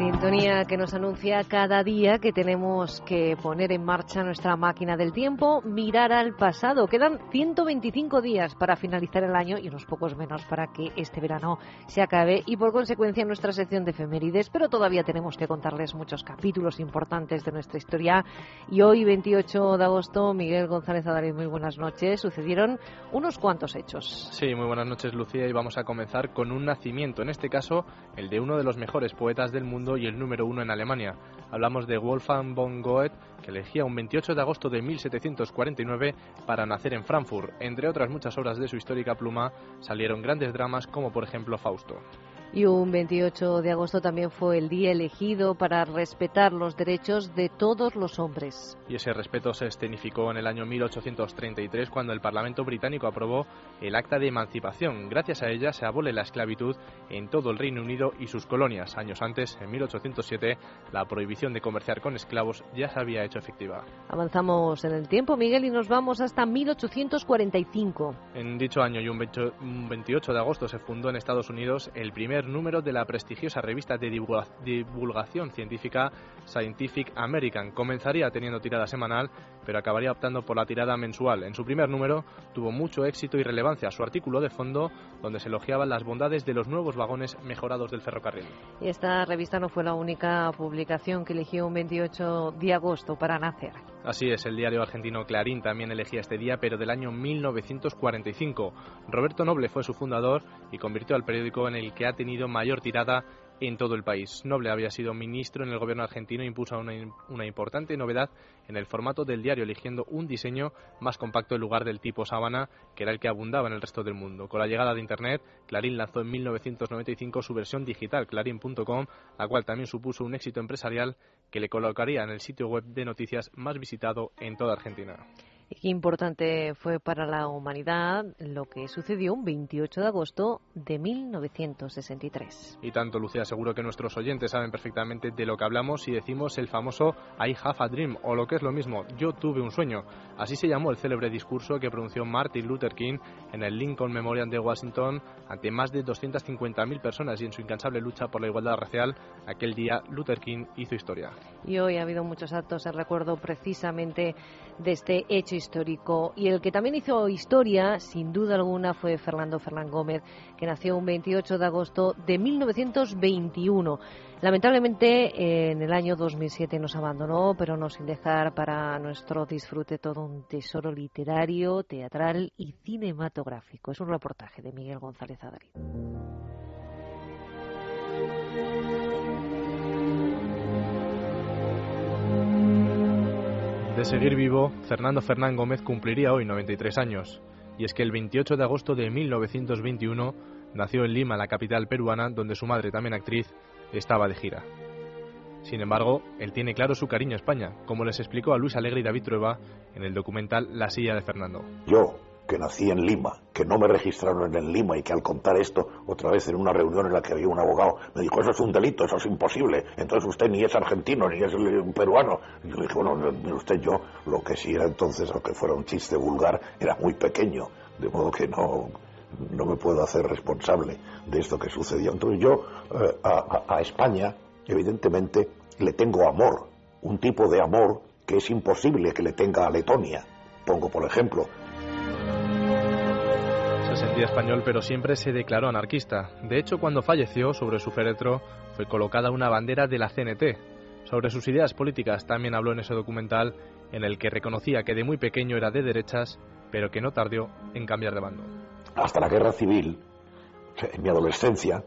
Sintonía que nos anuncia cada día que tenemos que poner en marcha nuestra máquina del tiempo, mirar al pasado. Quedan 125 días para finalizar el año y unos pocos menos para que este verano se acabe. Y por consecuencia nuestra sección de efemérides, pero todavía tenemos que contarles muchos capítulos importantes de nuestra historia. Y hoy 28 de agosto, Miguel González Adari, muy buenas noches, sucedieron unos cuantos hechos. Sí, muy buenas noches Lucía. Y vamos a comenzar con un nacimiento, en este caso el de uno de los mejores poetas del mundo y el número uno en Alemania. Hablamos de Wolfgang von Goethe, que elegía un 28 de agosto de 1749 para nacer en Frankfurt. Entre otras muchas obras de su histórica pluma salieron grandes dramas como por ejemplo Fausto. Y un 28 de agosto también fue el día elegido para respetar los derechos de todos los hombres. Y ese respeto se escenificó en el año 1833 cuando el Parlamento británico aprobó el Acta de Emancipación. Gracias a ella se abole la esclavitud en todo el Reino Unido y sus colonias. Años antes, en 1807, la prohibición de comerciar con esclavos ya se había hecho efectiva. Avanzamos en el tiempo, Miguel, y nos vamos hasta 1845. En dicho año y un 28 de agosto se fundó en Estados Unidos el primer número de la prestigiosa revista de divulgación científica Scientific American. Comenzaría teniendo tirada semanal, pero acabaría optando por la tirada mensual. En su primer número tuvo mucho éxito y relevancia su artículo de fondo, donde se elogiaban las bondades de los nuevos vagones mejorados del ferrocarril. Y esta revista no fue la única publicación que eligió un 28 de agosto para nacer. Así es, el diario argentino Clarín también elegía este día, pero del año 1945. Roberto Noble fue su fundador y convirtió al periódico en el que ha tenido mayor tirada en todo el país. Noble había sido ministro en el gobierno argentino e impuso una, una, importante novedad en el formato del diario, eligiendo un diseño más compacto en lugar del tipo sábana, que era el que abundaba en el resto del mundo. Con la llegada de Internet, Clarín lanzó en 1995 su versión digital, clarín.com, la cual también supuso un éxito empresarial que le colocaría en el sitio web de noticias más visitado en toda Argentina. Qué importante fue para la humanidad lo que sucedió un 28 de agosto de 1963. Y tanto, Lucía, seguro que nuestros oyentes saben perfectamente de lo que hablamos si decimos el famoso I have a dream, o lo que es lo mismo, yo tuve un sueño. Así se llamó el célebre discurso que pronunció Martin Luther King en el Lincoln Memorial de Washington ante más de 250.000 personas y en su incansable lucha por la igualdad racial, aquel día Luther King hizo historia. Y hoy ha habido muchos actos en recuerdo precisamente de este hecho histórico. Y el que también hizo historia, sin duda alguna, fue Fernando Fernán Gómez, que nació un 28 de agosto de 1921. Lamentablemente, en el año 2007 nos abandonó, pero no sin dejar para nuestro disfrute todo un tesoro literario, teatral y cinematográfico. Es un reportaje de Miguel González Adari. De seguir vivo, Fernando Fernán Gómez cumpliría hoy 93 años. Y es que el 28 de agosto de 1921 nació en Lima, la capital peruana, donde su madre, también actriz, estaba de gira. Sin embargo, él tiene claro su cariño a España, como les explicó a Luis Alegre y David Trueba en el documental La silla de Fernando. Yo, que nací en Lima, que no me registraron en Lima y que al contar esto otra vez en una reunión en la que había un abogado me dijo eso es un delito, eso es imposible, entonces usted ni es argentino ni es un peruano. Y yo le dije, bueno, usted, yo lo que sí era entonces, aunque fuera un chiste vulgar, era muy pequeño, de modo que no, no me puedo hacer responsable de esto que sucedió. Entonces yo eh, a, España, evidentemente, le tengo amor, un tipo de amor que es imposible que le tenga a Letonia. Pongo por ejemplo sentía español, pero siempre se declaró anarquista. De hecho, cuando falleció, sobre su féretro fue colocada una bandera de la CNT. Sobre sus ideas políticas también habló en ese documental, en el que reconocía que de muy pequeño era de derechas, pero que no tardó en cambiar de bando. Hasta la guerra civil, en mi adolescencia,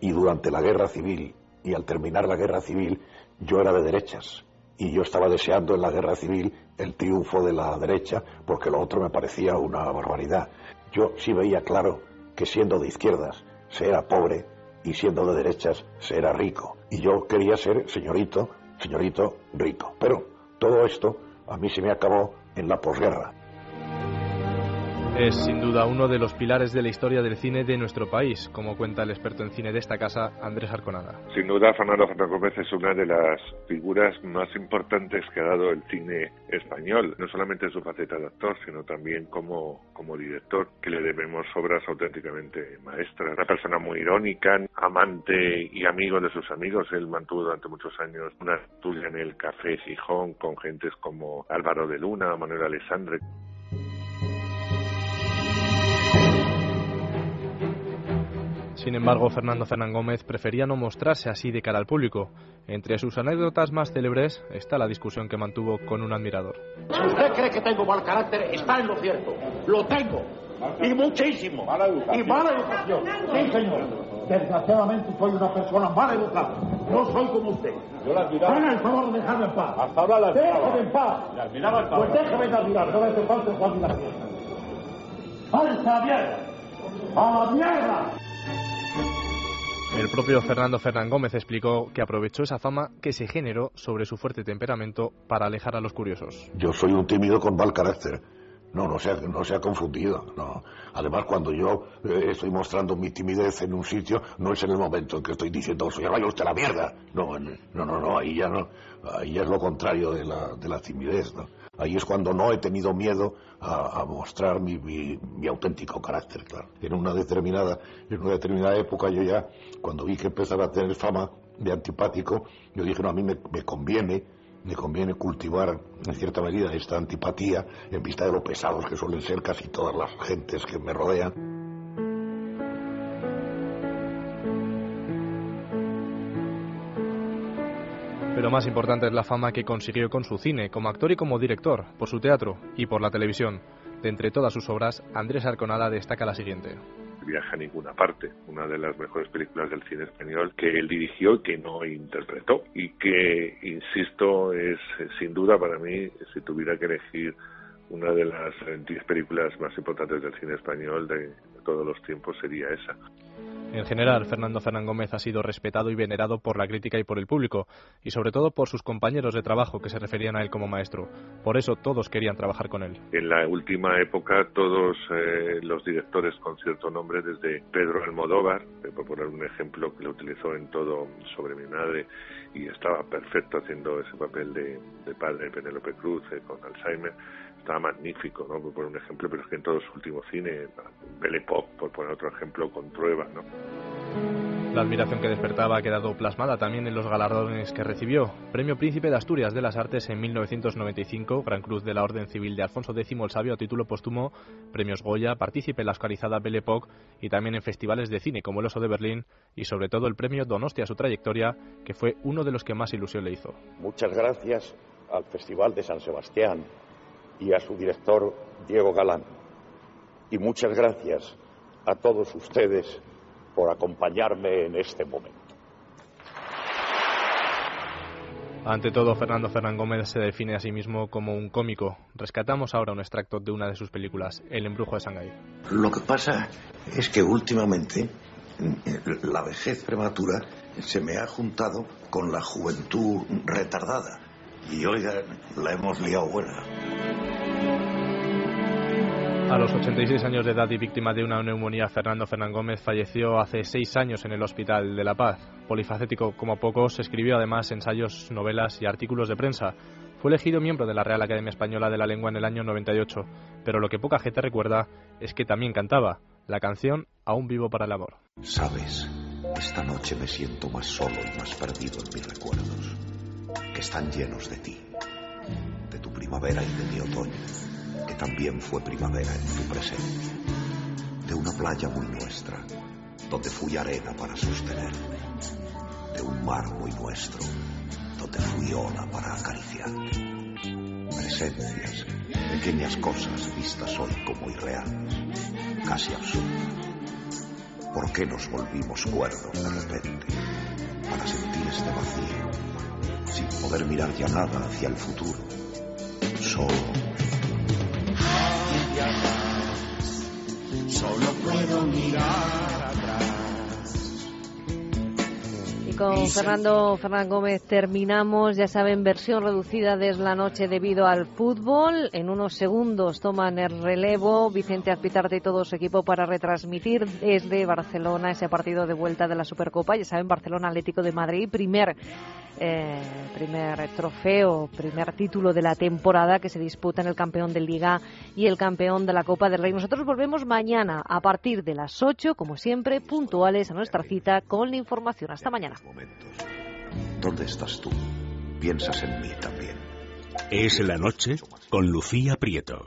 y durante la guerra civil, y al terminar la guerra civil, yo era de derechas. Y yo estaba deseando en la guerra civil el triunfo de la derecha, porque lo otro me parecía una barbaridad yo sí veía claro que siendo de izquierdas se era pobre y siendo de derechas se era rico. Y yo quería ser señorito, señorito rico. Pero todo esto a mí se me acabó en la posguerra. Es sin duda uno de los pilares de la historia del cine de nuestro país, como cuenta el experto en cine de esta casa, Andrés Arconada. Sin duda, Fernando Fernández Gómez es una de las figuras más importantes que ha dado el cine español, no solamente en su faceta de actor, sino también como, como director, que le debemos obras auténticamente maestras. Una persona muy irónica, amante y amigo de sus amigos. Él mantuvo durante muchos años una estudia en el Café Gijón con gentes como Álvaro de Luna, Manuel Alessandre. Sin embargo, Fernando Fernán Gómez prefería no mostrarse así de cara al público. Entre sus anécdotas más célebres está la discusión que mantuvo con un admirador. Si usted cree que tengo mal carácter, está en lo cierto. Lo tengo. Y muchísimo. Y mala educación. Sí, señor. Desgraciadamente soy una persona mal educada. No soy como usted. Yo la admiraba. Haga el favor de dejarme en paz. Hasta ahora la admiraba. Déjame en paz. La admiraba hasta Pues déjame de admirar. No me hace falta su admiración. ¡Váyanse a la mierda! ¡A la mierda! El propio Fernando Fernán Gómez explicó que aprovechó esa fama que se generó sobre su fuerte temperamento para alejar a los curiosos. Yo soy un tímido con mal carácter. No, no se ha, no se ha confundido. No. Además, cuando yo eh, estoy mostrando mi timidez en un sitio, no es en el momento en que estoy diciendo, soy vaya usted a la mierda. No, no, no, no, ahí ya no. Ahí es lo contrario de la, de la timidez. Ahí es cuando no he tenido miedo a, mostrar mi, mi, mi auténtico carácter, claro. En una determinada, en una determinada época yo ya, cuando vi que empezaba a tener fama de antipático, yo dije, no, a mí me, me conviene me conviene cultivar en cierta medida esta antipatía en vista de lo pesados que suelen ser casi todas las gentes que me rodean. Pero más importante es la fama que consiguió con su cine, como actor y como director, por su teatro y por la televisión. De entre todas sus obras, Andrés Arconada destaca la siguiente. Viaja a ninguna parte, una de las mejores películas del cine español que él dirigió y que no interpretó y que, insisto, es sin duda para mí, si tuviera que elegir una de las eh, 10 películas más importantes del cine español de todos los tiempos sería esa. En general, Fernando Fernán Gómez ha sido respetado y venerado por la crítica y por el público, y sobre todo por sus compañeros de trabajo que se referían a él como maestro. Por eso todos querían trabajar con él. En la última época, todos eh, los directores con cierto nombre, desde Pedro Almodóvar, por poner un ejemplo que lo utilizó en todo sobre mi madre y estaba perfecto haciendo ese papel de, de padre de Penélope Cruz eh, con Alzheimer, estaba magnífico, ¿no? Por poner un ejemplo, pero es que en todo su último cine, Belle Pop, por poner otro ejemplo, con Trueba, ¿no? La admiración que despertaba ha quedado plasmada también en los galardones que recibió. Premio Príncipe de Asturias de las Artes en 1995, Gran Cruz de la Orden Civil de Alfonso X el Sabio a título póstumo, Premios Goya, partícipe en la oscarizada Belle Époque y también en festivales de cine como el Oso de Berlín y sobre todo el Premio Donostia a su trayectoria, que fue uno de los que más ilusión le hizo. Muchas gracias al Festival de San Sebastián y a su director Diego Galán. Y muchas gracias a todos ustedes por acompañarme en este momento. Ante todo, Fernando Fernán Gómez se define a sí mismo como un cómico. Rescatamos ahora un extracto de una de sus películas, El embrujo de Shanghái. Lo que pasa es que últimamente la vejez prematura se me ha juntado con la juventud retardada. Y oiga, la hemos liado buena. A los 86 años de edad y víctima de una neumonía, Fernando Fernán Gómez falleció hace seis años en el Hospital de la Paz. Polifacético como pocos, escribió además ensayos, novelas y artículos de prensa. Fue elegido miembro de la Real Academia Española de la Lengua en el año 98, pero lo que poca gente recuerda es que también cantaba la canción Aún vivo para el amor. Sabes, esta noche me siento más solo y más perdido en mis recuerdos, que están llenos de ti, de tu primavera y de mi otoño, que también fue primavera en tu presencia, de una playa muy nuestra, donde fui arena para sostenerme, de un mar muy nuestro, donde fui ola para acariciarte. Presencias, pequeñas cosas vistas hoy como irreales, casi absurdas. ¿Por qué nos volvimos cuerdos de repente? Para sentir este vacío, sin poder mirar ya nada hacia el futuro. Solo Solo puedo mirar atrás. Y Con Fernando Fernán Gómez terminamos, ya saben, versión reducida desde la noche debido al fútbol. En unos segundos toman el relevo Vicente Azpitarte y todo su equipo para retransmitir desde Barcelona ese partido de vuelta de la Supercopa. Ya saben, Barcelona Atlético de Madrid, primer eh, primer trofeo, primer título de la temporada que se disputa en el campeón de Liga y el campeón de la Copa del Rey. Nosotros volvemos mañana a partir de las 8, como siempre, puntuales a nuestra cita con la información. Hasta mañana. ¿Dónde estás tú? Piensas en mí también. Es la noche con Lucía Prieto.